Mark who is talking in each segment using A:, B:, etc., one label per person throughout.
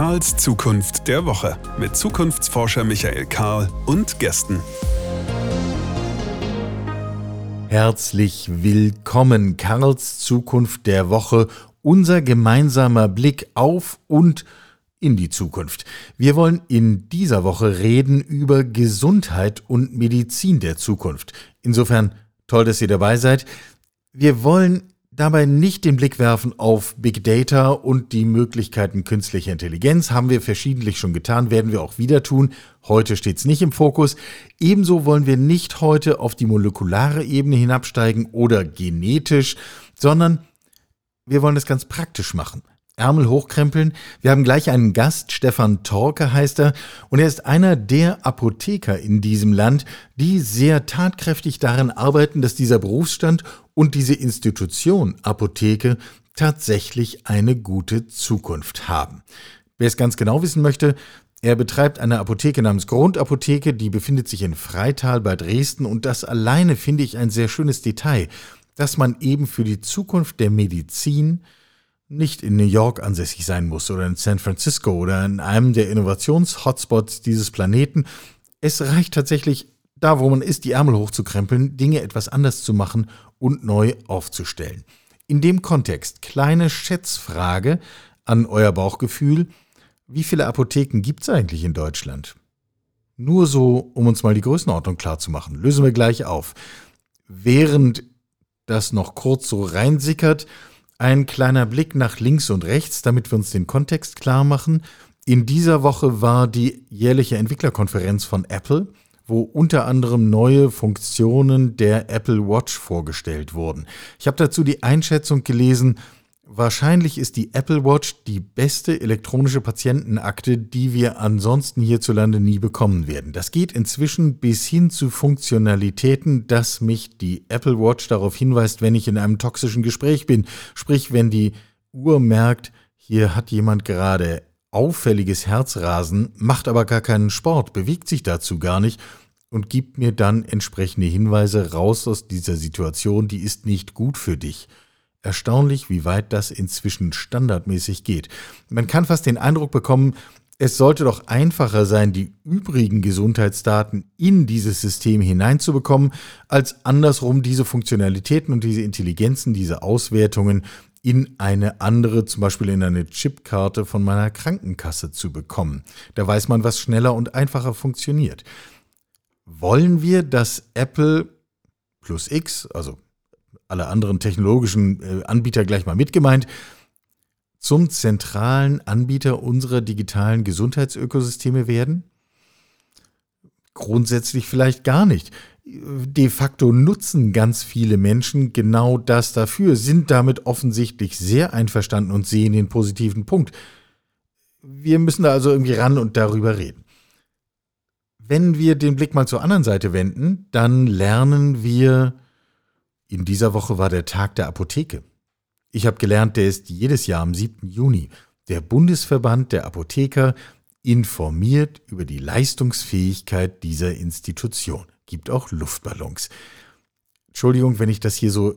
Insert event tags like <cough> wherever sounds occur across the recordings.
A: Karls Zukunft der Woche mit Zukunftsforscher Michael Karl und Gästen.
B: Herzlich willkommen, Karls Zukunft der Woche, unser gemeinsamer Blick auf und in die Zukunft. Wir wollen in dieser Woche reden über Gesundheit und Medizin der Zukunft. Insofern toll, dass ihr dabei seid. Wir wollen dabei nicht den Blick werfen auf Big Data und die Möglichkeiten künstlicher Intelligenz. Haben wir verschiedentlich schon getan, werden wir auch wieder tun. Heute steht es nicht im Fokus. Ebenso wollen wir nicht heute auf die molekulare Ebene hinabsteigen oder genetisch, sondern wir wollen es ganz praktisch machen. Ärmel hochkrempeln. Wir haben gleich einen Gast, Stefan Torke heißt er, und er ist einer der Apotheker in diesem Land, die sehr tatkräftig daran arbeiten, dass dieser Berufsstand und diese Institution Apotheke tatsächlich eine gute Zukunft haben. Wer es ganz genau wissen möchte, er betreibt eine Apotheke namens Grundapotheke, die befindet sich in Freital bei Dresden und das alleine finde ich ein sehr schönes Detail, dass man eben für die Zukunft der Medizin nicht in New York ansässig sein muss oder in San Francisco oder in einem der Innovations-Hotspots dieses Planeten. Es reicht tatsächlich, da wo man ist, die Ärmel hochzukrempeln, Dinge etwas anders zu machen und neu aufzustellen. In dem Kontext kleine Schätzfrage an euer Bauchgefühl. Wie viele Apotheken gibt es eigentlich in Deutschland? Nur so, um uns mal die Größenordnung klarzumachen. Lösen wir gleich auf. Während das noch kurz so reinsickert, ein kleiner Blick nach links und rechts, damit wir uns den Kontext klar machen. In dieser Woche war die jährliche Entwicklerkonferenz von Apple, wo unter anderem neue Funktionen der Apple Watch vorgestellt wurden. Ich habe dazu die Einschätzung gelesen, Wahrscheinlich ist die Apple Watch die beste elektronische Patientenakte, die wir ansonsten hierzulande nie bekommen werden. Das geht inzwischen bis hin zu Funktionalitäten, dass mich die Apple Watch darauf hinweist, wenn ich in einem toxischen Gespräch bin. Sprich, wenn die Uhr merkt, hier hat jemand gerade auffälliges Herzrasen, macht aber gar keinen Sport, bewegt sich dazu gar nicht und gibt mir dann entsprechende Hinweise raus aus dieser Situation, die ist nicht gut für dich. Erstaunlich, wie weit das inzwischen standardmäßig geht. Man kann fast den Eindruck bekommen, es sollte doch einfacher sein, die übrigen Gesundheitsdaten in dieses System hineinzubekommen, als andersrum diese Funktionalitäten und diese Intelligenzen, diese Auswertungen in eine andere, zum Beispiel in eine Chipkarte von meiner Krankenkasse zu bekommen. Da weiß man, was schneller und einfacher funktioniert. Wollen wir, dass Apple plus X, also alle anderen technologischen äh, Anbieter gleich mal mitgemeint, zum zentralen Anbieter unserer digitalen Gesundheitsökosysteme werden? Grundsätzlich vielleicht gar nicht. De facto nutzen ganz viele Menschen genau das dafür, sind damit offensichtlich sehr einverstanden und sehen den positiven Punkt. Wir müssen da also irgendwie ran und darüber reden. Wenn wir den Blick mal zur anderen Seite wenden, dann lernen wir in dieser Woche war der Tag der Apotheke. Ich habe gelernt, der ist jedes Jahr am 7. Juni. Der Bundesverband der Apotheker informiert über die Leistungsfähigkeit dieser Institution. Gibt auch Luftballons. Entschuldigung, wenn ich das hier so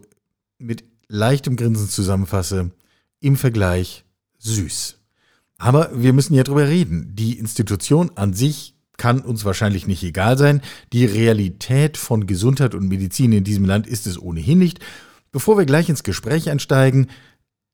B: mit leichtem Grinsen zusammenfasse. Im Vergleich süß. Aber wir müssen ja drüber reden. Die Institution an sich kann uns wahrscheinlich nicht egal sein. Die Realität von Gesundheit und Medizin in diesem Land ist es ohnehin nicht. Bevor wir gleich ins Gespräch einsteigen,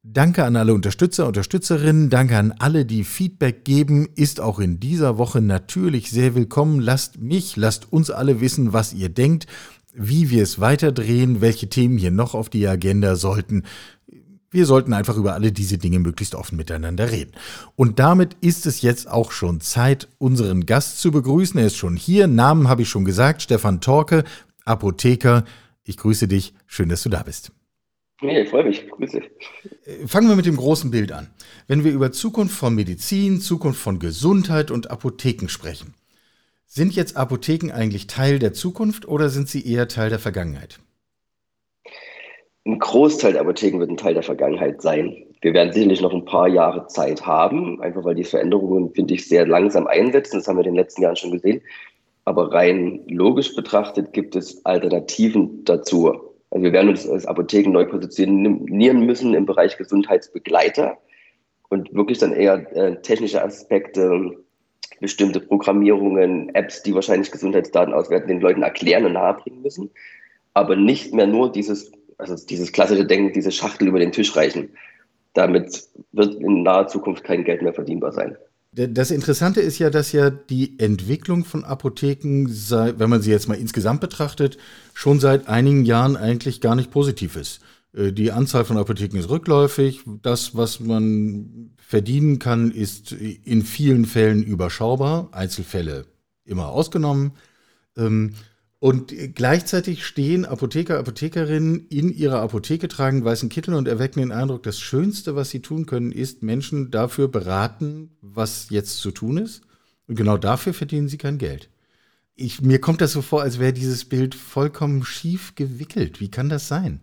B: danke an alle Unterstützer, Unterstützerinnen, danke an alle, die Feedback geben, ist auch in dieser Woche natürlich sehr willkommen. Lasst mich, lasst uns alle wissen, was ihr denkt, wie wir es weiterdrehen, welche Themen hier noch auf die Agenda sollten. Wir sollten einfach über alle diese Dinge möglichst offen miteinander reden. Und damit ist es jetzt auch schon Zeit, unseren Gast zu begrüßen. Er ist schon hier. Namen habe ich schon gesagt. Stefan Torke, Apotheker. Ich grüße dich. Schön, dass du da bist.
C: Ja, ich freue mich. Grüße.
B: Äh, fangen wir mit dem großen Bild an. Wenn wir über Zukunft von Medizin, Zukunft von Gesundheit und Apotheken sprechen, sind jetzt Apotheken eigentlich Teil der Zukunft oder sind sie eher Teil der Vergangenheit?
C: Ein Großteil der Apotheken wird ein Teil der Vergangenheit sein. Wir werden sicherlich noch ein paar Jahre Zeit haben, einfach weil die Veränderungen, finde ich, sehr langsam einsetzen. Das haben wir in den letzten Jahren schon gesehen. Aber rein logisch betrachtet gibt es Alternativen dazu. Also wir werden uns als Apotheken neu positionieren müssen im Bereich Gesundheitsbegleiter. und wirklich dann eher äh, technische Aspekte, bestimmte Programmierungen, Apps, die wahrscheinlich Gesundheitsdaten auswerten, den Leuten erklären und nahebringen müssen, aber nicht mehr nur dieses, also dieses klassische Denken, diese Schachtel über den Tisch reichen. Damit wird in naher Zukunft kein Geld mehr verdienbar sein.
B: Das Interessante ist ja, dass ja die Entwicklung von Apotheken, wenn man sie jetzt mal insgesamt betrachtet, schon seit einigen Jahren eigentlich gar nicht positiv ist. Äh, die Anzahl von Apotheken ist rückläufig. Das, was man verdienen kann, ist in vielen Fällen überschaubar. Einzelfälle immer ausgenommen. Und gleichzeitig stehen Apotheker, Apothekerinnen in ihrer Apotheke, tragen weißen Kittel und erwecken den Eindruck, das Schönste, was sie tun können, ist Menschen dafür beraten, was jetzt zu tun ist. Und genau dafür verdienen sie kein Geld. Ich, mir kommt das so vor, als wäre dieses Bild vollkommen schief gewickelt. Wie kann das sein?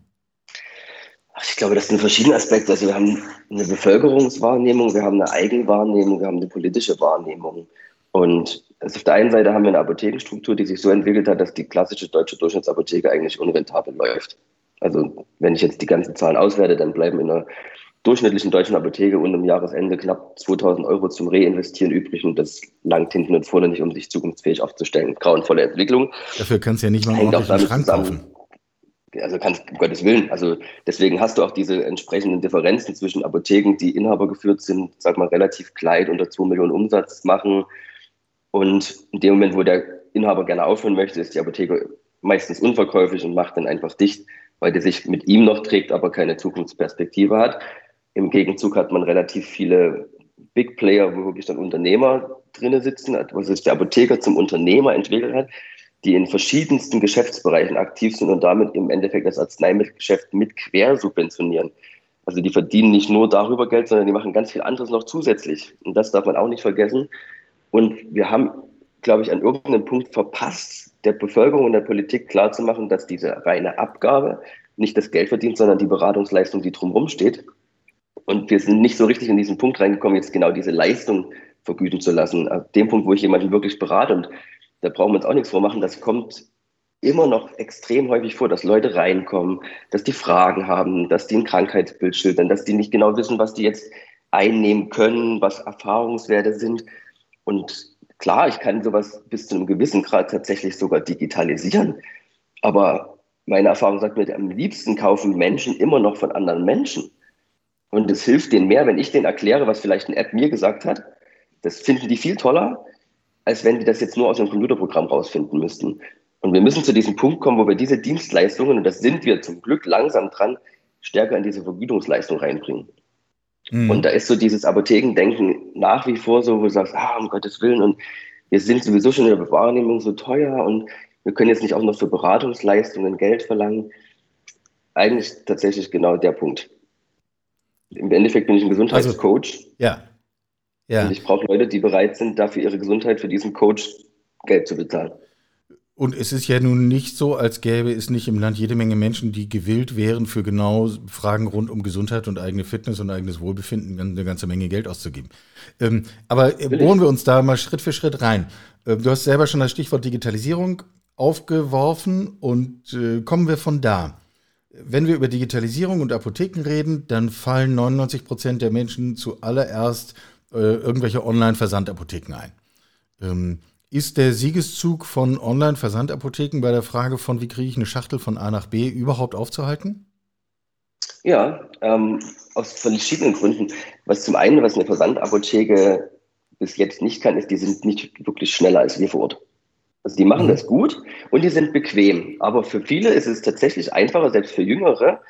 C: Ich glaube, das sind verschiedene Aspekte. Also wir haben eine Bevölkerungswahrnehmung, wir haben eine Eigenwahrnehmung, wir haben eine politische Wahrnehmung. Und also auf der einen Seite haben wir eine Apothekenstruktur, die sich so entwickelt hat, dass die klassische deutsche Durchschnittsapotheke eigentlich unrentabel läuft. Also wenn ich jetzt die ganzen Zahlen auswerte, dann bleiben in einer durchschnittlichen deutschen Apotheke und am Jahresende knapp 2000 Euro zum Reinvestieren übrig und das langt hinten und vorne nicht, um sich zukunftsfähig aufzustellen. Grauenvolle Entwicklung.
B: Dafür kannst du ja nicht mal einen ordentlichen Schrank kaufen.
C: Also kannst, um Gottes Willen. Also deswegen hast du auch diese entsprechenden Differenzen zwischen Apotheken, die Inhaber geführt sind, sag mal relativ klein, unter 2 Millionen Umsatz machen, und in dem Moment, wo der Inhaber gerne aufhören möchte, ist die Apotheke meistens unverkäuflich und macht dann einfach dicht, weil die sich mit ihm noch trägt, aber keine Zukunftsperspektive hat. Im Gegenzug hat man relativ viele Big Player, wo wirklich dann Unternehmer drinne sitzen, wo sich der Apotheker zum Unternehmer entwickelt hat, die in verschiedensten Geschäftsbereichen aktiv sind und damit im Endeffekt das Arzneimittelgeschäft mit quer subventionieren. Also die verdienen nicht nur darüber Geld, sondern die machen ganz viel anderes noch zusätzlich. Und das darf man auch nicht vergessen. Und wir haben, glaube ich, an irgendeinem Punkt verpasst, der Bevölkerung und der Politik klarzumachen, dass diese reine Abgabe nicht das Geld verdient, sondern die Beratungsleistung, die drumherum steht. Und wir sind nicht so richtig in diesen Punkt reingekommen, jetzt genau diese Leistung vergüten zu lassen. Ab dem Punkt, wo ich jemanden wirklich berate, und da brauchen wir uns auch nichts vormachen, das kommt immer noch extrem häufig vor, dass Leute reinkommen, dass die Fragen haben, dass die ein Krankheitsbild schildern, dass die nicht genau wissen, was die jetzt einnehmen können, was Erfahrungswerte sind. Und klar, ich kann sowas bis zu einem gewissen Grad tatsächlich sogar digitalisieren. Aber meine Erfahrung sagt mir, am liebsten kaufen Menschen immer noch von anderen Menschen. Und es hilft denen mehr, wenn ich denen erkläre, was vielleicht eine App mir gesagt hat. Das finden die viel toller, als wenn die das jetzt nur aus einem Computerprogramm rausfinden müssten. Und wir müssen zu diesem Punkt kommen, wo wir diese Dienstleistungen, und das sind wir zum Glück langsam dran, stärker in diese Vergütungsleistung reinbringen. Mhm. Und da ist so dieses Apothekendenken nach wie vor so, wo du sagst, ah, um Gottes Willen, und wir sind sowieso schon in der Wahrnehmung so teuer und wir können jetzt nicht auch noch für Beratungsleistungen Geld verlangen. Eigentlich tatsächlich genau der Punkt. Im Endeffekt bin ich ein Gesundheitscoach.
B: Also, ja. ja.
C: Und ich brauche Leute, die bereit sind, dafür ihre Gesundheit für diesen Coach Geld zu bezahlen.
B: Und es ist ja nun nicht so, als gäbe es nicht im Land jede Menge Menschen, die gewillt wären, für genau Fragen rund um Gesundheit und eigene Fitness und eigenes Wohlbefinden eine ganze Menge Geld auszugeben. Ähm, aber bohren wir uns da mal Schritt für Schritt rein. Äh, du hast selber schon das Stichwort Digitalisierung aufgeworfen und äh, kommen wir von da. Wenn wir über Digitalisierung und Apotheken reden, dann fallen 99 Prozent der Menschen zuallererst äh, irgendwelche Online-Versandapotheken ein. Ähm, ist der Siegeszug von Online-Versandapotheken bei der Frage von, wie kriege ich eine Schachtel von A nach B überhaupt aufzuhalten?
C: Ja, ähm, aus verschiedenen Gründen. Was zum einen, was eine Versandapotheke bis jetzt nicht kann, ist, die sind nicht wirklich schneller als wir vor Ort. Also die machen mhm. das gut und die sind bequem. Aber für viele ist es tatsächlich einfacher, selbst für Jüngere,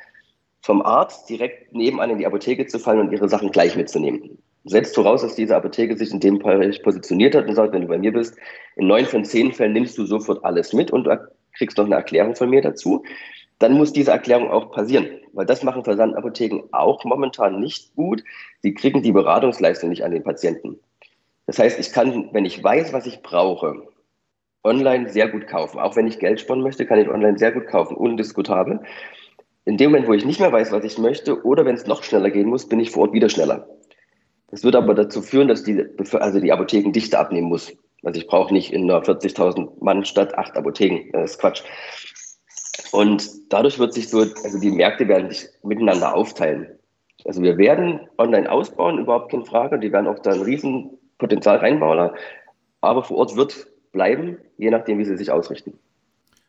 C: vom Arzt direkt nebenan in die Apotheke zu fallen und ihre Sachen gleich mitzunehmen setzt voraus, dass diese Apotheke sich in dem Bereich positioniert hat und sagt, wenn du bei mir bist, in neun von zehn Fällen nimmst du sofort alles mit und kriegst noch eine Erklärung von mir dazu. Dann muss diese Erklärung auch passieren, weil das machen Versandapotheken auch momentan nicht gut. Sie kriegen die Beratungsleistung nicht an den Patienten. Das heißt, ich kann, wenn ich weiß, was ich brauche, online sehr gut kaufen. Auch wenn ich Geld sparen möchte, kann ich online sehr gut kaufen, undiskutabel. In dem Moment, wo ich nicht mehr weiß, was ich möchte, oder wenn es noch schneller gehen muss, bin ich vor Ort wieder schneller. Das wird aber dazu führen, dass die, also die Apothekendichte abnehmen muss. Also ich brauche nicht in einer 40.000 Mann Stadt acht Apotheken. Das ist Quatsch. Und dadurch wird sich so, also die Märkte werden sich miteinander aufteilen. Also wir werden online ausbauen, überhaupt keine Frage. Die werden auch da ein Riesenpotenzial reinbauen. Aber vor Ort wird bleiben, je nachdem, wie sie sich ausrichten.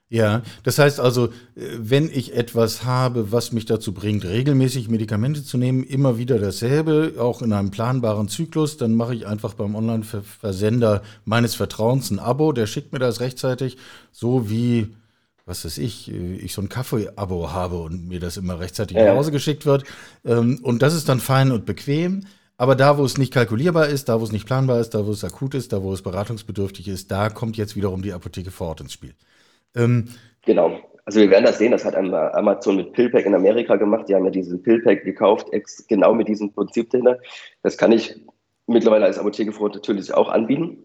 B: Ja, das heißt also, äh, wenn ich etwas habe, was mich dazu bringt, regelmäßig Medikamente zu nehmen, immer wieder dasselbe, auch in einem planbaren Zyklus, dann mache ich einfach beim Online-Versender meines Vertrauens ein Abo, der schickt mir das rechtzeitig, so wie, was weiß ich, äh, ich so ein Kaffee-Abo habe und mir das immer rechtzeitig ja. nach Hause geschickt wird. Ähm, und das ist dann fein und bequem. Aber da, wo es nicht kalkulierbar ist, da, wo es nicht planbar ist, da, wo es akut ist, da, wo es beratungsbedürftig ist, da kommt jetzt wiederum die Apotheke vor Ort ins Spiel.
C: Ähm, genau. Also wir werden das sehen, das hat Amazon mit Pillpack in Amerika gemacht. Die haben ja diesen Pillpack gekauft, genau mit diesem Prinzip dahinter. Das kann ich mittlerweile als Apotheke vor Ort natürlich auch anbieten.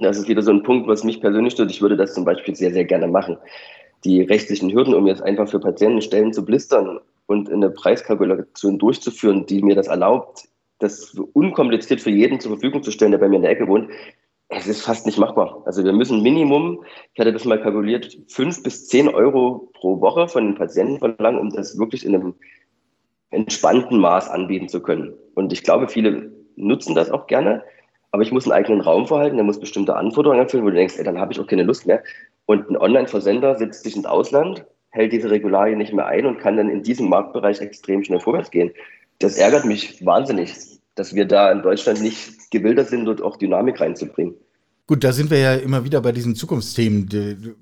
C: Das ist wieder so ein Punkt, was mich persönlich stört. Ich würde das zum Beispiel sehr, sehr gerne machen. Die rechtlichen Hürden, um jetzt einfach für Patienten Stellen zu blistern und eine Preiskalkulation durchzuführen, die mir das erlaubt, das unkompliziert für jeden zur Verfügung zu stellen, der bei mir in der Ecke wohnt, es ist fast nicht machbar. Also wir müssen Minimum, ich hatte das mal kalkuliert, fünf bis zehn Euro pro Woche von den Patienten verlangen, um das wirklich in einem entspannten Maß anbieten zu können. Und ich glaube, viele nutzen das auch gerne, aber ich muss einen eigenen Raum verhalten, der muss bestimmte Anforderungen erfüllen, wo du denkst, ey, dann habe ich auch keine Lust mehr. Und ein Online-Versender sitzt sich ins Ausland, hält diese Regularien nicht mehr ein und kann dann in diesem Marktbereich extrem schnell vorwärts gehen. Das ärgert mich wahnsinnig dass wir da in Deutschland nicht gewillt sind, dort auch Dynamik reinzubringen.
B: Gut, da sind wir ja immer wieder bei diesen Zukunftsthemen.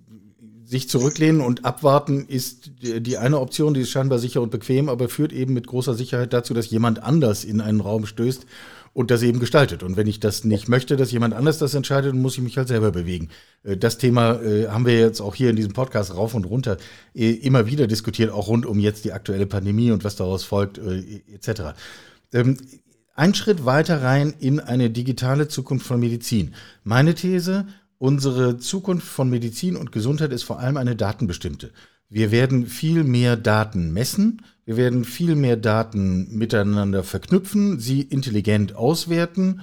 B: Sich zurücklehnen und abwarten ist die eine Option, die ist scheinbar sicher und bequem, aber führt eben mit großer Sicherheit dazu, dass jemand anders in einen Raum stößt und das eben gestaltet. Und wenn ich das nicht möchte, dass jemand anders das entscheidet, dann muss ich mich halt selber bewegen. Äh, das Thema äh, haben wir jetzt auch hier in diesem Podcast rauf und runter äh, immer wieder diskutiert, auch rund um jetzt die aktuelle Pandemie und was daraus folgt, etc. Ein Schritt weiter rein in eine digitale Zukunft von Medizin. Meine These, unsere Zukunft von Medizin und Gesundheit ist vor allem eine datenbestimmte. Wir werden viel mehr Daten messen, wir werden viel mehr Daten miteinander verknüpfen, sie intelligent auswerten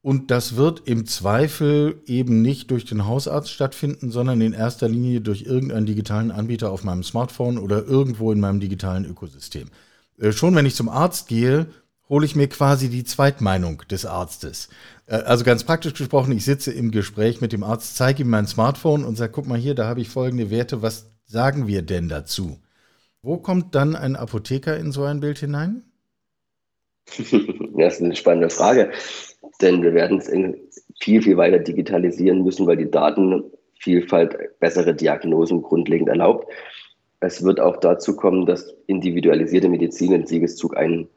B: und das wird im Zweifel eben nicht durch den Hausarzt stattfinden, sondern in erster Linie durch irgendeinen digitalen Anbieter auf meinem Smartphone oder irgendwo in meinem digitalen Ökosystem. Äh, schon wenn ich zum Arzt gehe, hole ich mir quasi die Zweitmeinung des Arztes. Äh, also ganz praktisch gesprochen, ich sitze im Gespräch mit dem Arzt, zeige ihm mein Smartphone und sage, guck mal hier, da habe ich folgende Werte, was sagen wir denn dazu? Wo kommt dann ein Apotheker in so ein Bild hinein? <laughs>
C: Das ist eine spannende Frage, denn wir werden es viel, viel weiter digitalisieren müssen, weil die Datenvielfalt bessere Diagnosen grundlegend erlaubt. Es wird auch dazu kommen, dass individualisierte Medizin in Siegeszug ein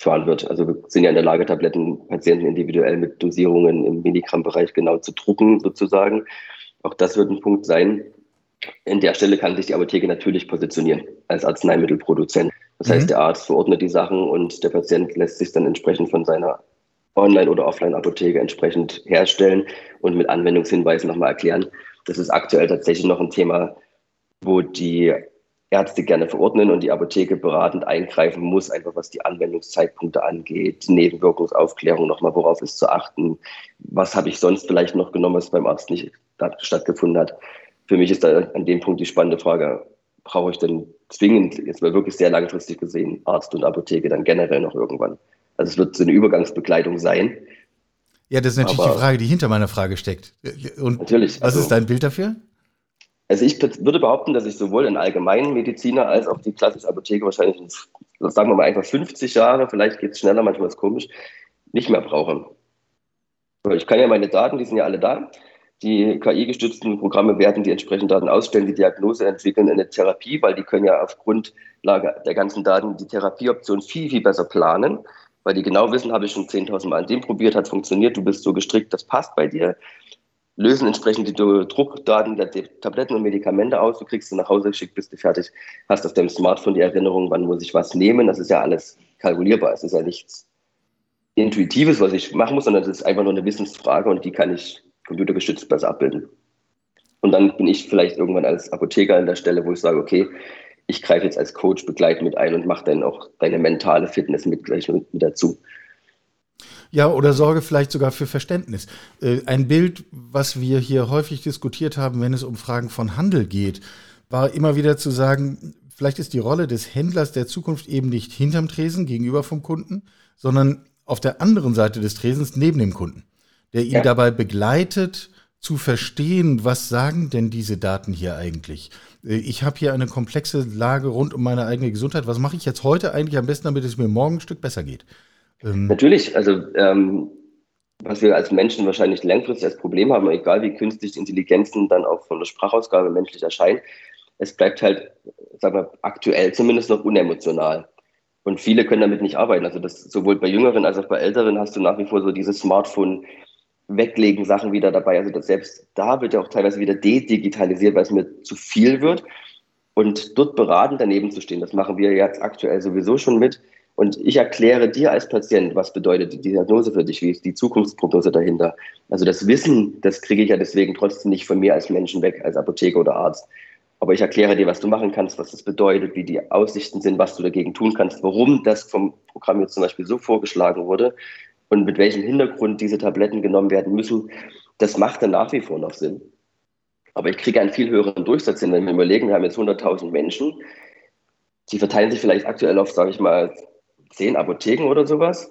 C: fahren wird. Also wir sind ja in der Lage, Tabletten Patienten individuell mit Dosierungen im Milligrammbereich genau zu drucken, sozusagen. Auch das wird ein Punkt sein. In der Stelle kann sich die Apotheke natürlich positionieren als Arzneimittelproduzent. Das mhm. heißt, der Arzt verordnet die Sachen und der Patient lässt sich dann entsprechend von seiner Online- oder Offline-Apotheke entsprechend herstellen und mit Anwendungshinweisen nochmal erklären. Das ist aktuell tatsächlich noch ein Thema, wo die Ärzte gerne verordnen und die Apotheke beratend eingreifen muss, einfach was die Anwendungszeitpunkte angeht, Nebenwirkungsaufklärung nochmal, worauf ist zu achten, was habe ich sonst vielleicht noch genommen, was beim Arzt nicht stattgefunden hat. Für mich ist da an dem Punkt die spannende Frage, brauche ich denn zwingend, jetzt mal wirklich sehr langfristig gesehen, Arzt und Apotheke dann generell noch irgendwann? Also es wird so eine Übergangsbegleitung sein.
B: Ja, das ist natürlich Aber die Frage, die hinter meiner Frage steckt. Und natürlich. Was also, ist dein Bild dafür?
C: Also ich würde behaupten, dass ich sowohl einen allgemeinen Mediziner als auch die klassische Apotheke wahrscheinlich, sagen wir mal einfach 50 Jahre, vielleicht geht es schneller, manchmal ist es komisch, nicht mehr brauche. Ich kann ja meine Daten, die sind ja alle da. Die KI-gestützten Programme werden die entsprechenden Daten ausstellen, die Diagnose entwickeln, eine Therapie, weil die können ja auf Grundlage der ganzen Daten die Therapieoption viel, viel besser planen, weil die genau wissen, habe ich schon 10.000 Mal an dem probiert, hat funktioniert, du bist so gestrickt, das passt bei dir lösen entsprechend die Druckdaten der Tabletten und Medikamente aus. Du kriegst sie nach Hause geschickt, bist du fertig, hast auf deinem Smartphone die Erinnerung, wann muss ich was nehmen. Das ist ja alles kalkulierbar. Es ist ja nichts Intuitives, was ich machen muss, sondern es ist einfach nur eine Wissensfrage und die kann ich computergestützt besser abbilden. Und dann bin ich vielleicht irgendwann als Apotheker an der Stelle, wo ich sage, okay, ich greife jetzt als Coach begleitend mit ein und mache dann auch deine mentale Fitness mit gleich mit, dazu.
B: Ja, oder sorge vielleicht sogar für Verständnis. Äh, ein Bild, was wir hier häufig diskutiert haben, wenn es um Fragen von Handel geht, war immer wieder zu sagen, vielleicht ist die Rolle des Händlers der Zukunft eben nicht hinterm Tresen gegenüber vom Kunden, sondern auf der anderen Seite des Tresens neben dem Kunden, der ihn ja. dabei begleitet, zu verstehen, was sagen denn diese Daten hier eigentlich? Äh, ich habe hier eine komplexe Lage rund um meine eigene Gesundheit. Was mache ich jetzt heute eigentlich am besten, damit es mir morgen ein Stück besser geht?
C: Ähm Natürlich, also ähm, was wir als Menschen wahrscheinlich langfristig als Problem haben, egal wie künstliche Intelligenzen dann auch von der Sprachausgabe menschlich erscheinen, es bleibt halt, sagen wir, aktuell zumindest noch unemotional. Und viele können damit nicht arbeiten. Also das sowohl bei Jüngeren als auch bei Älteren hast du nach wie vor so diese Smartphone weglegen Sachen wieder dabei. Also das selbst da wird ja auch teilweise wieder dedigitalisiert, weil es mir zu viel wird. Und dort beratend daneben zu stehen, das machen wir jetzt aktuell sowieso schon mit. Und ich erkläre dir als Patient, was bedeutet die Diagnose für dich, wie ist die Zukunftsprognose dahinter. Also das Wissen, das kriege ich ja deswegen trotzdem nicht von mir als Menschen weg, als Apotheker oder Arzt. Aber ich erkläre dir, was du machen kannst, was das bedeutet, wie die Aussichten sind, was du dagegen tun kannst, warum das vom Programm jetzt zum Beispiel so vorgeschlagen wurde und mit welchem Hintergrund diese Tabletten genommen werden müssen. Das macht dann nach wie vor noch Sinn. Aber ich kriege einen viel höheren Durchsatz hin, wenn wir überlegen, wir haben jetzt 100.000 Menschen, die verteilen sich vielleicht aktuell auf, sage ich mal, zehn Apotheken oder sowas.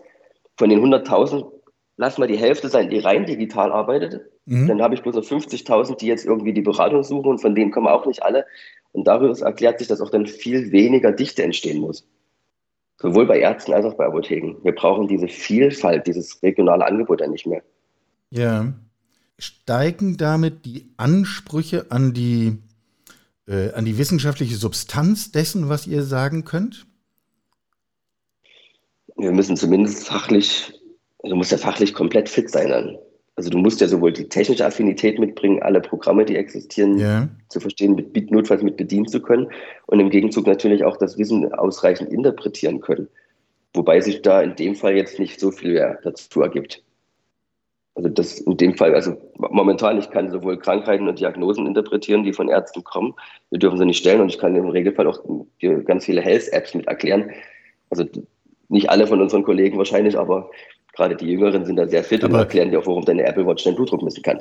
C: Von den 100.000 lass mal die Hälfte sein, die rein digital arbeitet. Mhm. Dann habe ich bloß noch 50.000, die jetzt irgendwie die Beratung suchen und von denen kommen auch nicht alle. Und darüber erklärt sich, dass auch dann viel weniger Dichte entstehen muss. Sowohl bei Ärzten als auch bei Apotheken. Wir brauchen diese Vielfalt, dieses regionale Angebot dann nicht mehr.
B: Ja. Steigen damit die Ansprüche an die, äh, an die wissenschaftliche Substanz dessen, was ihr sagen könnt?
C: Wir müssen zumindest fachlich, du musst ja fachlich komplett fit sein dann. Also du musst ja sowohl die technische Affinität mitbringen, alle Programme, die existieren, yeah. zu verstehen, mit, notfalls mit bedienen zu können und im Gegenzug natürlich auch das Wissen ausreichend interpretieren können. Wobei sich da in dem Fall jetzt nicht so viel mehr dazu ergibt. Also das in dem Fall, also momentan, ich kann sowohl Krankheiten und Diagnosen interpretieren, die von Ärzten kommen. Wir dürfen sie nicht stellen und ich kann im Regelfall auch ganz viele Health-Apps mit erklären. Also nicht alle von unseren Kollegen wahrscheinlich, aber gerade die Jüngeren sind da sehr fit aber und erklären dir auch, warum deine Apple Watch deinen Blutdruck messen kann.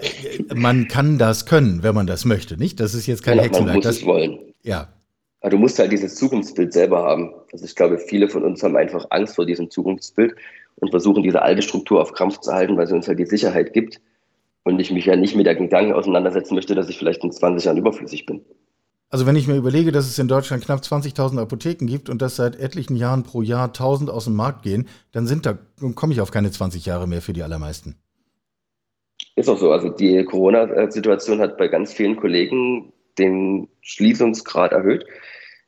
B: Man kann das können, wenn man das möchte, nicht? Das ist jetzt kein ja,
C: Hexenwerk. Man muss
B: das,
C: es wollen.
B: Ja.
C: Aber du musst halt dieses Zukunftsbild selber haben. Also ich glaube, viele von uns haben einfach Angst vor diesem Zukunftsbild und versuchen, diese alte Struktur auf Krampf zu halten, weil sie uns halt die Sicherheit gibt. Und ich mich ja nicht mit der Gedanken auseinandersetzen möchte, dass ich vielleicht in 20 Jahren überflüssig bin.
B: Also wenn ich mir überlege, dass es in Deutschland knapp 20.000 Apotheken gibt und dass seit etlichen Jahren pro Jahr 1000 aus dem Markt gehen, dann sind da komme ich auf keine 20 Jahre mehr für die allermeisten.
C: Ist auch so. Also die Corona-Situation hat bei ganz vielen Kollegen den Schließungsgrad erhöht.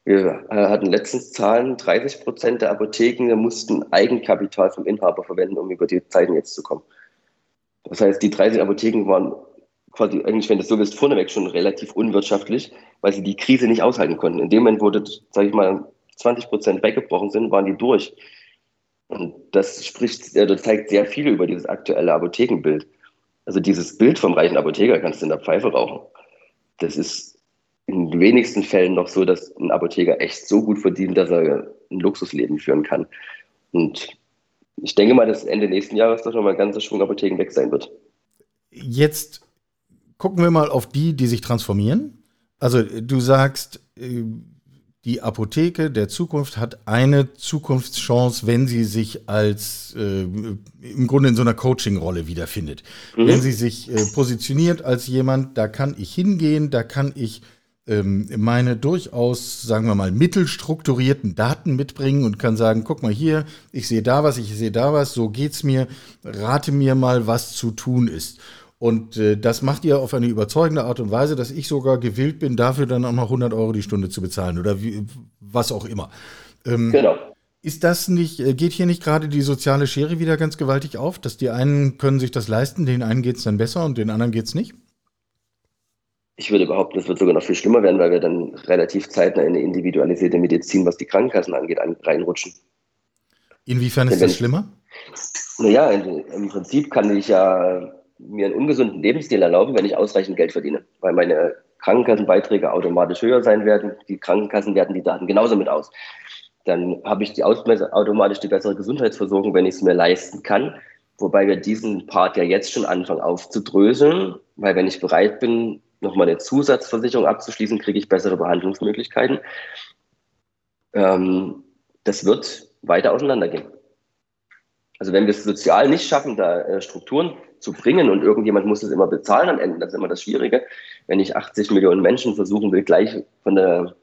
C: Wir äh, hatten letztens Zahlen, 30 Prozent der Apotheken mussten Eigenkapital vom Inhaber verwenden, um über die Zeiten jetzt zu kommen. Das heißt, die 30 Apotheken waren quasi eigentlich, wenn du so willst, vorneweg schon relativ unwirtschaftlich, weil sie die Krise nicht aushalten konnten. In dem Moment, wo, sage ich mal, 20 Prozent weggebrochen sind, waren die durch. Und das spricht, das zeigt sehr viel über dieses aktuelle Apothekenbild. Also dieses Bild vom reichen Apotheker kannst du in der Pfeife rauchen. Das ist in wenigsten Fällen noch so, dass ein Apotheker echt so gut verdient, dass er ein Luxusleben führen kann. Und ich denke mal, dass Ende nächsten Jahres doch nochmal ein ganzer Schwung Apotheken weg sein wird.
B: Jetzt gucken wir mal auf die, die sich transformieren. Also du sagst, äh, die Apotheke der Zukunft hat eine Zukunftschance, wenn sie sich als äh, im Grunde in so einer Coaching-Rolle wiederfindet. Mhm. Wenn sie sich äh, positioniert als jemand, da kann ich hingehen, da kann ich ähm, meine durchaus, sagen wir mal, mittelstrukturierten Daten mitbringen und kann sagen, guck mal hier, ich sehe da was, ich sehe da was, so geht's mir, rate mir mal, was zu tun ist. Und äh, das macht ihr auf eine überzeugende Art und Weise, dass ich sogar gewillt bin, dafür dann auch noch 100 Euro die Stunde zu bezahlen oder wie, was auch immer. Ähm, genau. Ist das nicht, äh, geht hier nicht gerade die soziale Schere wieder ganz gewaltig auf, dass die einen können sich das leisten, den einen geht es dann besser und den anderen geht es nicht?
C: Ich würde behaupten, es wird sogar noch viel schlimmer werden, weil wir dann relativ zeitnah in eine individualisierte Medizin, was die Krankenkassen angeht, reinrutschen.
B: Inwiefern ist das schlimmer?
C: Naja, im Prinzip kann ich ja mir einen ungesunden Lebensstil erlauben, wenn ich ausreichend Geld verdiene, weil meine Krankenkassenbeiträge automatisch höher sein werden. Die Krankenkassen werten die Daten genauso mit aus. Dann habe ich die automatisch die bessere Gesundheitsversorgung, wenn ich es mir leisten kann. Wobei wir diesen Part ja jetzt schon anfangen aufzudröseln, weil wenn ich bereit bin, nochmal eine Zusatzversicherung abzuschließen, kriege ich bessere Behandlungsmöglichkeiten. ähm, das wird weiter auseinandergehen. Also wenn wir es sozial nicht schaffen, da äh, Strukturen zu bringen und irgendjemand muss es immer bezahlen am Ende, das ist immer das Schwierige. Wenn ich 80 Millionen Menschen versuchen will, gleich von der,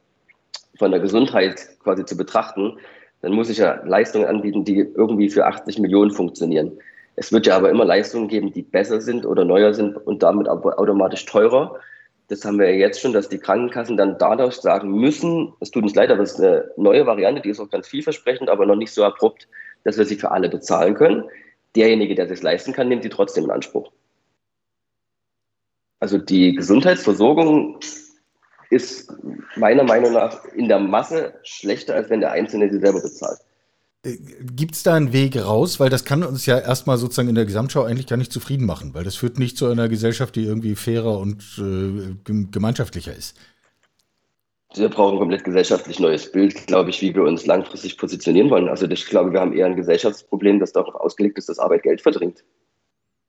C: von der Gesundheit quasi zu betrachten, dann muss ich ja Leistungen anbieten, die irgendwie für 80 Millionen funktionieren. Es wird ja aber immer Leistungen geben, die besser sind oder neuer sind und damit automatisch teurer. Das haben wir ja jetzt schon, dass die Krankenkassen dann dadurch sagen müssen, es tut uns leid, aber es ist eine neue Variante, die ist auch ganz vielversprechend, aber noch nicht so abrupt, dass wir sie für alle bezahlen können. Derjenige, der sich leisten kann, nimmt sie trotzdem in Anspruch. Also die Gesundheitsversorgung ist meiner Meinung nach in der Masse schlechter, als wenn der Einzelne sie selber bezahlt.
B: Äh, Gibt es da einen Weg raus? Weil das kann uns ja erstmal sozusagen in der Gesamtschau eigentlich gar nicht zufrieden machen, weil das führt nicht zu einer Gesellschaft, die irgendwie fairer und äh, gemeinschaftlicher ist.
C: Wir brauchen ein komplett gesellschaftlich neues Bild, glaube ich, wie wir uns langfristig positionieren wollen. Also ich glaube, wir haben eher ein Gesellschaftsproblem, das darauf ausgelegt ist, dass Arbeit Geld verdrängt.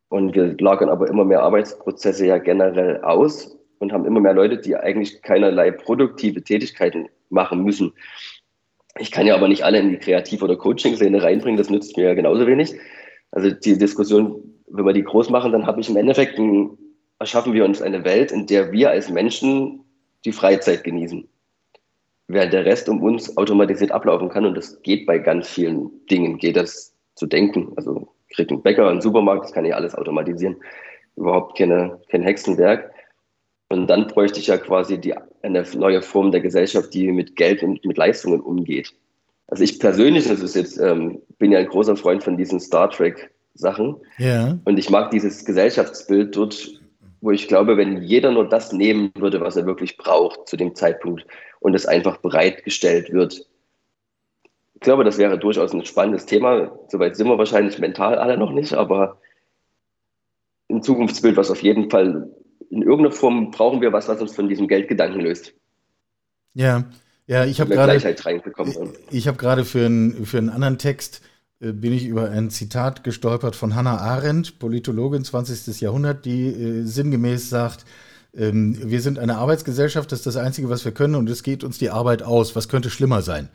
C: Und wir lagern aber immer mehr Arbeitsprozesse ja generell aus und haben immer mehr Leute, die eigentlich keinerlei produktive Tätigkeiten machen müssen. Ich kann ja aber nicht alle in die Kreativ- oder Coaching-Szene reinbringen, das nützt mir ja genauso wenig. Also die Diskussion, wenn wir die groß machen, dann habe ich im Endeffekt ein, erschaffen wir uns eine Welt, in der wir als Menschen die Freizeit genießen. Während der Rest um uns automatisiert ablaufen kann und das geht bei ganz vielen Dingen, geht das zu denken. Also kriegt ein Bäcker, einen Supermarkt, das kann ich alles automatisieren. Überhaupt keine, kein Hexenwerk. Und dann bräuchte ich ja quasi die, eine neue Form der Gesellschaft, die mit Geld und mit Leistungen umgeht. Also ich persönlich, das ist jetzt, ähm, bin ja ein großer Freund von diesen Star Trek Sachen. Ja. Und ich mag dieses Gesellschaftsbild dort, wo ich glaube, wenn jeder nur das nehmen würde, was er wirklich braucht zu dem Zeitpunkt und es einfach bereitgestellt wird. Ich glaube, das wäre durchaus ein spannendes Thema. Soweit sind wir wahrscheinlich mental alle noch nicht, aber ein Zukunftsbild, was auf jeden Fall in irgendeiner Form brauchen wir was, was uns von diesem Geldgedanken löst.
B: Ja, ja, ich habe gerade ich habe gerade für, ein, für einen anderen Text bin ich über ein Zitat gestolpert von Hannah Arendt, Politologin 20. Jahrhundert, die äh, sinngemäß sagt, ähm, wir sind eine Arbeitsgesellschaft, das ist das Einzige, was wir können und es geht uns die Arbeit aus. Was könnte schlimmer sein?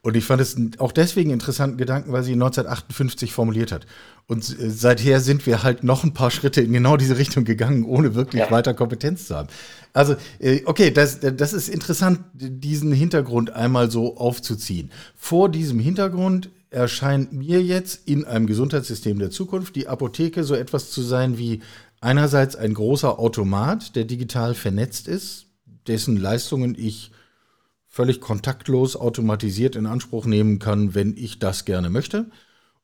B: Und ich fand es auch deswegen einen interessanten Gedanken, weil sie 1958 formuliert hat. Und äh, seither sind wir halt noch ein paar Schritte in genau diese Richtung gegangen, ohne wirklich ja. weiter Kompetenz zu haben. Also, äh, okay, das, das ist interessant, diesen Hintergrund einmal so aufzuziehen. Vor diesem Hintergrund erscheint mir jetzt in einem Gesundheitssystem der Zukunft die Apotheke so etwas zu sein wie einerseits ein großer Automat, der digital vernetzt ist, dessen Leistungen ich völlig kontaktlos automatisiert in Anspruch nehmen kann, wenn ich das gerne möchte.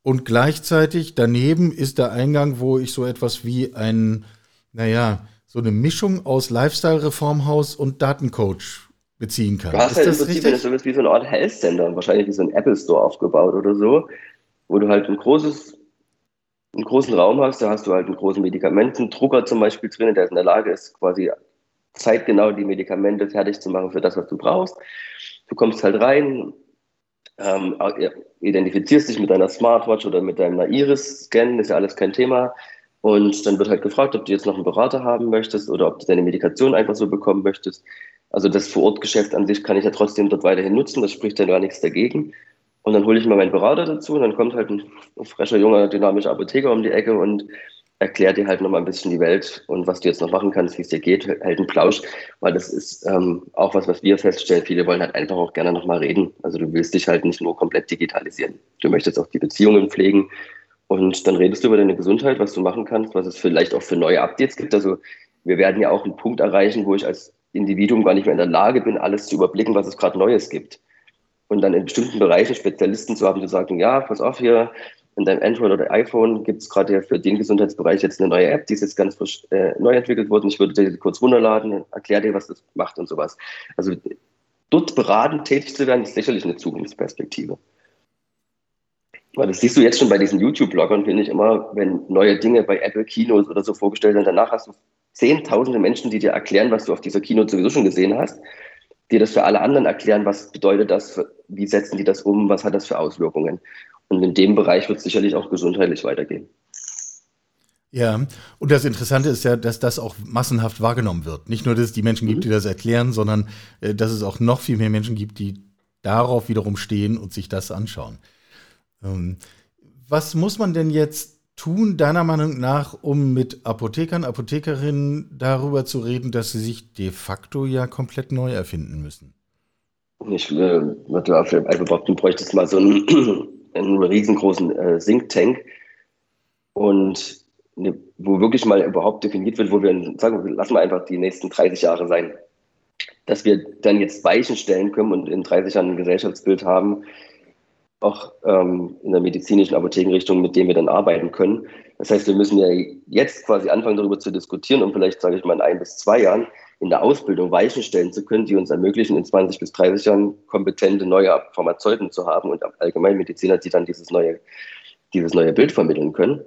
B: Und gleichzeitig daneben ist der Eingang, wo ich so etwas wie ein, naja, so eine Mischung aus Lifestyle-Reformhaus und Datencoach beziehen kann.
C: Du hast ist ja das im Prinzip richtig? Das wie so eine Art Health Center, wahrscheinlich wie so ein Apple Store aufgebaut oder so, wo du halt ein großes, einen großen Raum hast, da hast du halt einen großen Medikamentendrucker zum Beispiel drin, der in der Lage ist, quasi zeitgenau die Medikamente fertig zu machen für das, was du brauchst. Du kommst halt rein, ähm, identifizierst dich mit deiner Smartwatch oder mit deinem Iris-Scan, ist ja alles kein Thema. Und dann wird halt gefragt, ob du jetzt noch einen Berater haben möchtest oder ob du deine Medikation einfach so bekommen möchtest. Also das Vorortgeschäft an sich kann ich ja trotzdem dort weiterhin nutzen, das spricht ja gar nichts dagegen. Und dann hole ich mal meinen Berater dazu und dann kommt halt ein frischer, junger, dynamischer Apotheker um die Ecke und erklärt dir halt nochmal ein bisschen die Welt und was du jetzt noch machen kannst, wie es dir geht, hält einen Plausch, weil das ist ähm, auch was, was wir feststellen. Viele wollen halt einfach auch gerne nochmal reden. Also du willst dich halt nicht nur komplett digitalisieren. Du möchtest auch die Beziehungen pflegen und dann redest du über deine Gesundheit, was du machen kannst, was es vielleicht auch für neue Updates gibt. Also wir werden ja auch einen Punkt erreichen, wo ich als Individuum gar nicht mehr in der Lage bin, alles zu überblicken, was es gerade Neues gibt. Und dann in bestimmten Bereichen Spezialisten zu haben, die sagen, ja, pass auf hier, in deinem Android oder iPhone gibt es gerade für den Gesundheitsbereich jetzt eine neue App, die ist jetzt ganz frisch äh, neu entwickelt worden. Ich würde dir kurz runterladen, erkläre dir, was das macht und sowas. Also dort beratend tätig zu werden, ist sicherlich eine Zukunftsperspektive. Weil das siehst du jetzt schon bei diesen YouTube-Bloggern, finde ich immer, wenn neue Dinge bei Apple Kinos oder so vorgestellt werden, danach hast du zehntausende Menschen, die dir erklären, was du auf dieser Kino sowieso schon gesehen hast, dir das für alle anderen erklären, was bedeutet das, wie setzen die das um, was hat das für Auswirkungen. Und in dem Bereich wird es sicherlich auch gesundheitlich weitergehen.
B: Ja, und das Interessante ist ja, dass das auch massenhaft wahrgenommen wird. Nicht nur, dass es die Menschen gibt, mhm. die das erklären, sondern äh, dass es auch noch viel mehr Menschen gibt, die darauf wiederum stehen und sich das anschauen. Ähm, was muss man denn jetzt tun, deiner Meinung nach, um mit Apothekern, Apothekerinnen darüber zu reden, dass sie sich de facto ja komplett neu erfinden müssen?
C: Ich würde einfach behaupten, du bräuchtest mal so einen, <clears throat> einen riesengroßen äh, Think Tank und eine, wo wirklich mal überhaupt definiert wird, wo wir sagen, lassen wir einfach die nächsten 30 Jahre sein. Dass wir dann jetzt Weichen stellen können und in 30 Jahren ein Gesellschaftsbild haben, auch ähm, in der medizinischen Apothekenrichtung, mit dem wir dann arbeiten können. Das heißt, wir müssen ja jetzt quasi anfangen, darüber zu diskutieren und vielleicht, sage ich mal, in ein bis zwei Jahren in der Ausbildung Weichen stellen zu können, die uns ermöglichen, in 20 bis 30 Jahren kompetente neue Pharmazeuten zu haben und Allgemeinmediziner, die dann dieses neue, dieses neue Bild vermitteln können.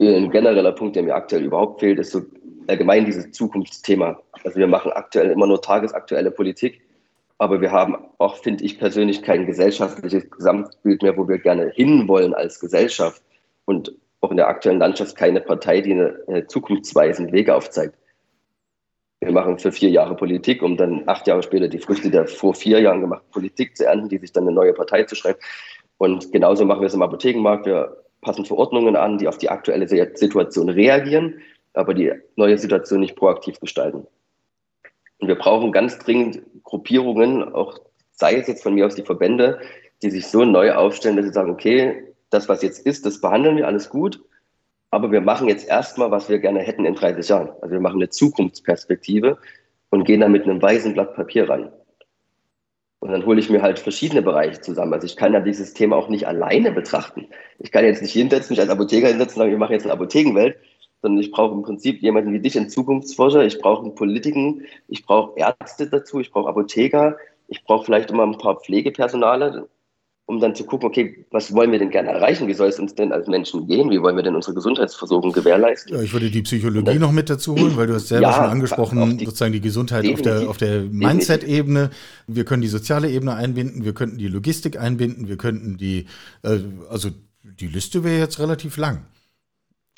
C: Ein genereller Punkt, der mir aktuell überhaupt fehlt, ist so allgemein dieses Zukunftsthema. Also wir machen aktuell immer nur tagesaktuelle Politik aber wir haben auch, finde ich persönlich, kein gesellschaftliches Gesamtbild mehr, wo wir gerne hinwollen als Gesellschaft und auch in der aktuellen Landschaft keine Partei, die eine, eine zukunftsweisende Wege aufzeigt. Wir machen für vier Jahre Politik, um dann acht Jahre später die Früchte der vor vier Jahren gemachten Politik zu ernten, die sich dann eine neue Partei zu schreiben. Und genauso machen wir es im Apothekenmarkt. Wir passen Verordnungen an, die auf die aktuelle Situation reagieren, aber die neue Situation nicht proaktiv gestalten. Und wir brauchen ganz dringend Gruppierungen, auch sei es jetzt von mir aus die Verbände, die sich so neu aufstellen, dass sie sagen, okay, das, was jetzt ist, das behandeln wir alles gut, aber wir machen jetzt erstmal, was wir gerne hätten in 30 Jahren. Also wir machen eine Zukunftsperspektive und gehen da mit einem weißen Blatt Papier ran. Und dann hole ich mir halt verschiedene Bereiche zusammen. Also ich kann ja dieses Thema auch nicht alleine betrachten. Ich kann jetzt nicht hinsetzen, mich als Apotheker hinsetzen und sagen, wir machen jetzt eine Apothekenwelt, sondern ich brauche im Prinzip jemanden wie dich, einen Zukunftsforscher, ich brauche einen Politiken, ich brauche Ärzte dazu, ich brauche Apotheker, ich brauche vielleicht immer ein paar Pflegepersonale, um dann zu gucken, okay, was wollen wir denn gerne erreichen? Wie soll es uns denn als Menschen gehen? Wie wollen wir denn unsere Gesundheitsversorgung gewährleisten?
B: Ja, ich würde die Psychologie dann, noch mit dazu holen, weil du hast selber ja, schon angesprochen, die, sozusagen die Gesundheit auf der, auf der Mindset-Ebene. Wir können die soziale Ebene einbinden, wir könnten die Logistik einbinden, wir könnten die, äh, also die Liste wäre jetzt relativ lang.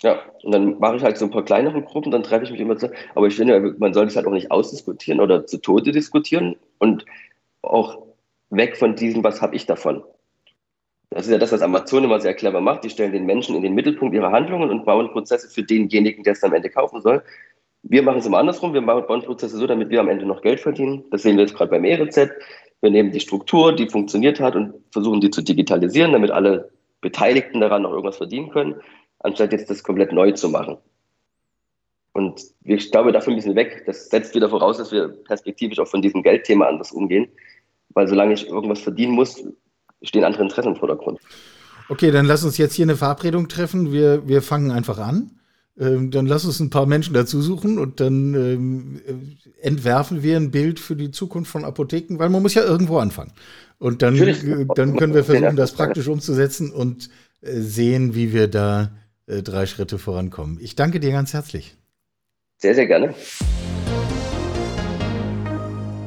C: Ja, und dann mache ich halt so ein paar kleinere Gruppen, dann treffe ich mich immer zu. Aber ich finde, man sollte es halt auch nicht ausdiskutieren oder zu Tode diskutieren und auch weg von diesem, was habe ich davon. Das ist ja das, was Amazon immer sehr clever macht. Die stellen den Menschen in den Mittelpunkt ihrer Handlungen und bauen Prozesse für denjenigen, der es am Ende kaufen soll. Wir machen es immer andersrum. Wir bauen Prozesse so, damit wir am Ende noch Geld verdienen. Das sehen wir jetzt gerade beim E-Rezept. Wir nehmen die Struktur, die funktioniert hat und versuchen die zu digitalisieren, damit alle Beteiligten daran noch irgendwas verdienen können anstatt jetzt das komplett neu zu machen. Und ich glaube, dafür müssen wir weg. Das setzt wieder voraus, dass wir perspektivisch auch von diesem Geldthema anders umgehen. Weil solange ich irgendwas verdienen muss, stehen andere Interessen im Vordergrund.
B: Okay, dann lass uns jetzt hier eine Verabredung treffen. Wir, wir fangen einfach an. Ähm, dann lass uns ein paar Menschen dazu suchen und dann ähm, entwerfen wir ein Bild für die Zukunft von Apotheken, weil man muss ja irgendwo anfangen. Und dann, dann können wir versuchen, das praktisch umzusetzen und äh, sehen, wie wir da äh, drei Schritte vorankommen. Ich danke dir ganz herzlich.
C: Sehr, sehr gerne.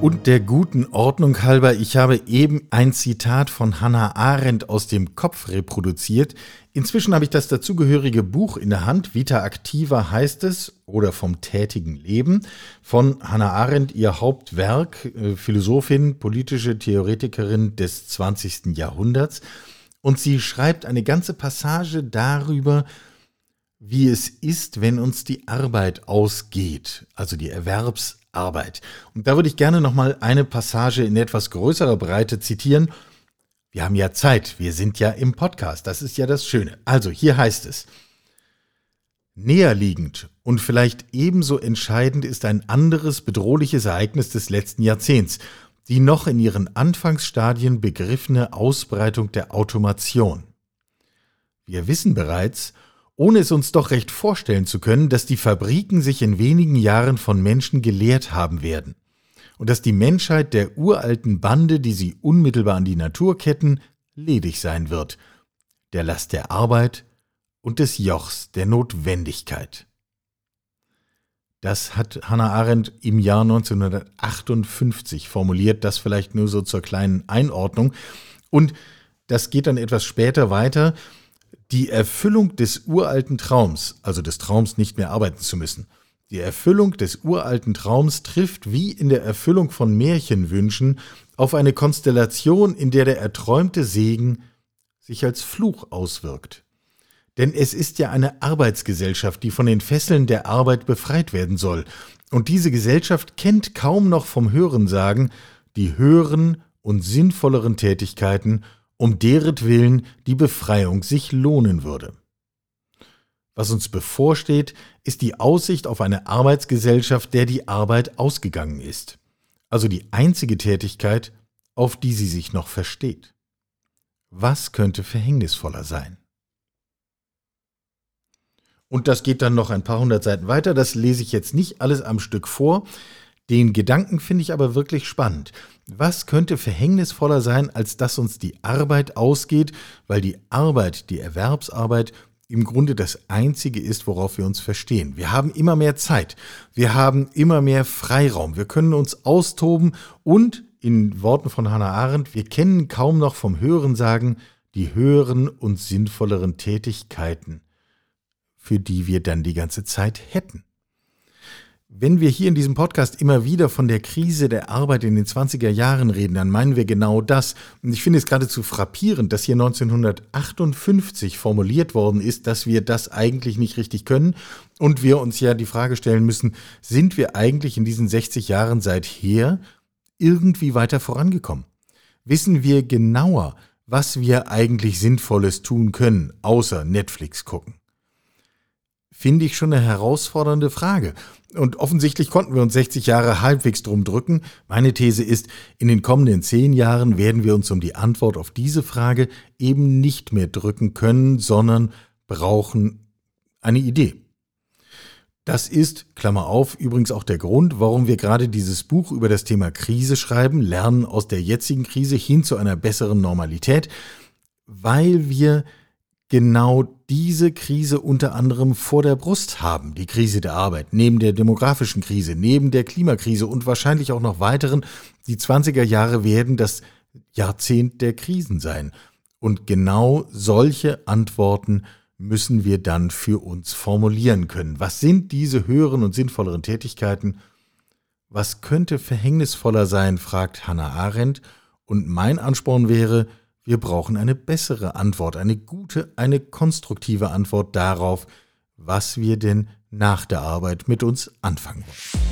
B: Und der guten Ordnung halber, ich habe eben ein Zitat von Hannah Arendt aus dem Kopf reproduziert. Inzwischen habe ich das dazugehörige Buch in der Hand. Vita Activa heißt es oder vom tätigen Leben von Hannah Arendt, ihr Hauptwerk, äh, Philosophin, politische Theoretikerin des 20. Jahrhunderts. Und sie schreibt eine ganze Passage darüber, wie es ist, wenn uns die Arbeit ausgeht, also die Erwerbsarbeit. Und da würde ich gerne noch mal eine Passage in etwas größerer Breite zitieren. Wir haben ja Zeit, wir sind ja im Podcast, das ist ja das Schöne. Also hier heißt es: Näherliegend und vielleicht ebenso entscheidend ist ein anderes bedrohliches Ereignis des letzten Jahrzehnts, die noch in ihren Anfangsstadien begriffene Ausbreitung der Automation. Wir wissen bereits, ohne es uns doch recht vorstellen zu können, dass die Fabriken sich in wenigen Jahren von Menschen gelehrt haben werden und dass die Menschheit der uralten Bande, die sie unmittelbar an die Natur ketten, ledig sein wird, der Last der Arbeit und des Jochs der Notwendigkeit. Das hat Hannah Arendt im Jahr 1958 formuliert, das vielleicht nur so zur kleinen Einordnung. Und das geht dann etwas später weiter. Die Erfüllung des uralten Traums, also des Traums nicht mehr arbeiten zu müssen, Die Erfüllung des uralten Traums trifft wie in der Erfüllung von Märchenwünschen auf eine Konstellation, in der der erträumte Segen sich als Fluch auswirkt. Denn es ist ja eine Arbeitsgesellschaft, die von den Fesseln der Arbeit befreit werden soll. Und diese Gesellschaft kennt kaum noch vom Hörensagen die höheren und sinnvolleren Tätigkeiten, um deretwillen die Befreiung sich lohnen würde. Was uns bevorsteht, ist die Aussicht auf eine Arbeitsgesellschaft, der die Arbeit ausgegangen ist, also die einzige Tätigkeit, auf die sie sich noch versteht. Was könnte verhängnisvoller sein? Und das geht dann noch ein paar hundert Seiten weiter, das lese ich jetzt nicht alles am Stück vor. Den Gedanken finde ich aber wirklich spannend. Was könnte verhängnisvoller sein, als dass uns die Arbeit ausgeht, weil die Arbeit, die Erwerbsarbeit im Grunde das Einzige ist, worauf wir uns verstehen. Wir haben immer mehr Zeit, wir haben immer mehr Freiraum, wir können uns austoben und, in Worten von Hannah Arendt, wir kennen kaum noch vom Hören sagen die höheren und sinnvolleren Tätigkeiten, für die wir dann die ganze Zeit hätten. Wenn wir hier in diesem Podcast immer wieder von der Krise der Arbeit in den 20er Jahren reden, dann meinen wir genau das. Und ich finde es geradezu frappierend, dass hier 1958 formuliert worden ist, dass wir das eigentlich nicht richtig können und wir uns ja die Frage stellen müssen, sind wir eigentlich in diesen 60 Jahren seither irgendwie weiter vorangekommen? Wissen wir genauer, was wir eigentlich Sinnvolles tun können, außer Netflix gucken? Finde ich schon eine herausfordernde Frage. Und offensichtlich konnten wir uns 60 Jahre halbwegs drum drücken. Meine These ist, in den kommenden zehn Jahren werden wir uns um die Antwort auf diese Frage eben nicht mehr drücken können, sondern brauchen eine Idee. Das ist, Klammer auf, übrigens auch der Grund, warum wir gerade dieses Buch über das Thema Krise schreiben, Lernen aus der jetzigen Krise hin zu einer besseren Normalität, weil wir genau diese Krise unter anderem vor der Brust haben, die Krise der Arbeit, neben der demografischen Krise, neben der Klimakrise und wahrscheinlich auch noch weiteren. Die 20er Jahre werden das Jahrzehnt der Krisen sein. Und genau solche Antworten müssen wir dann für uns formulieren können. Was sind diese höheren und sinnvolleren Tätigkeiten? Was könnte verhängnisvoller sein, fragt Hannah Arendt. Und mein Ansporn wäre, wir brauchen eine bessere Antwort, eine gute, eine konstruktive Antwort darauf, was wir denn nach der Arbeit mit uns anfangen wollen.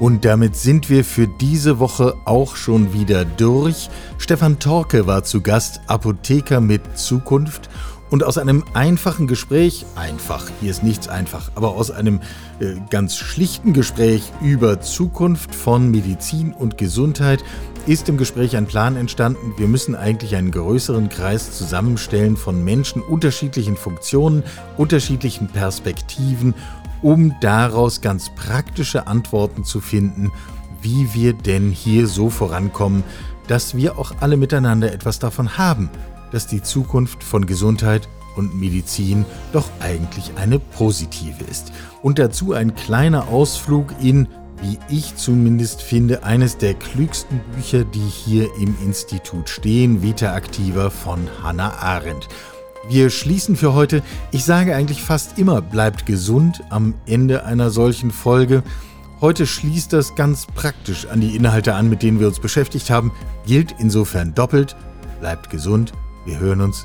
B: Und damit sind wir für diese Woche auch schon wieder durch. Stefan Torke war zu Gast, Apotheker mit Zukunft. Und aus einem einfachen Gespräch, einfach, hier ist nichts einfach, aber aus einem äh, ganz schlichten Gespräch über Zukunft von Medizin und Gesundheit ist im Gespräch ein Plan entstanden, wir müssen eigentlich einen größeren Kreis zusammenstellen von Menschen unterschiedlichen Funktionen, unterschiedlichen Perspektiven, um daraus ganz praktische Antworten zu finden, wie wir denn hier so vorankommen, dass wir auch alle miteinander etwas davon haben, dass die Zukunft von Gesundheit und Medizin doch eigentlich eine positive ist. Und dazu ein kleiner Ausflug in wie ich zumindest finde, eines der klügsten Bücher, die hier im Institut stehen, Vita Activa von Hannah Arendt. Wir schließen für heute. Ich sage eigentlich fast immer, bleibt gesund am Ende einer solchen Folge. Heute schließt das ganz praktisch an die Inhalte an, mit denen wir uns beschäftigt haben, gilt insofern doppelt. Bleibt gesund. Wir hören uns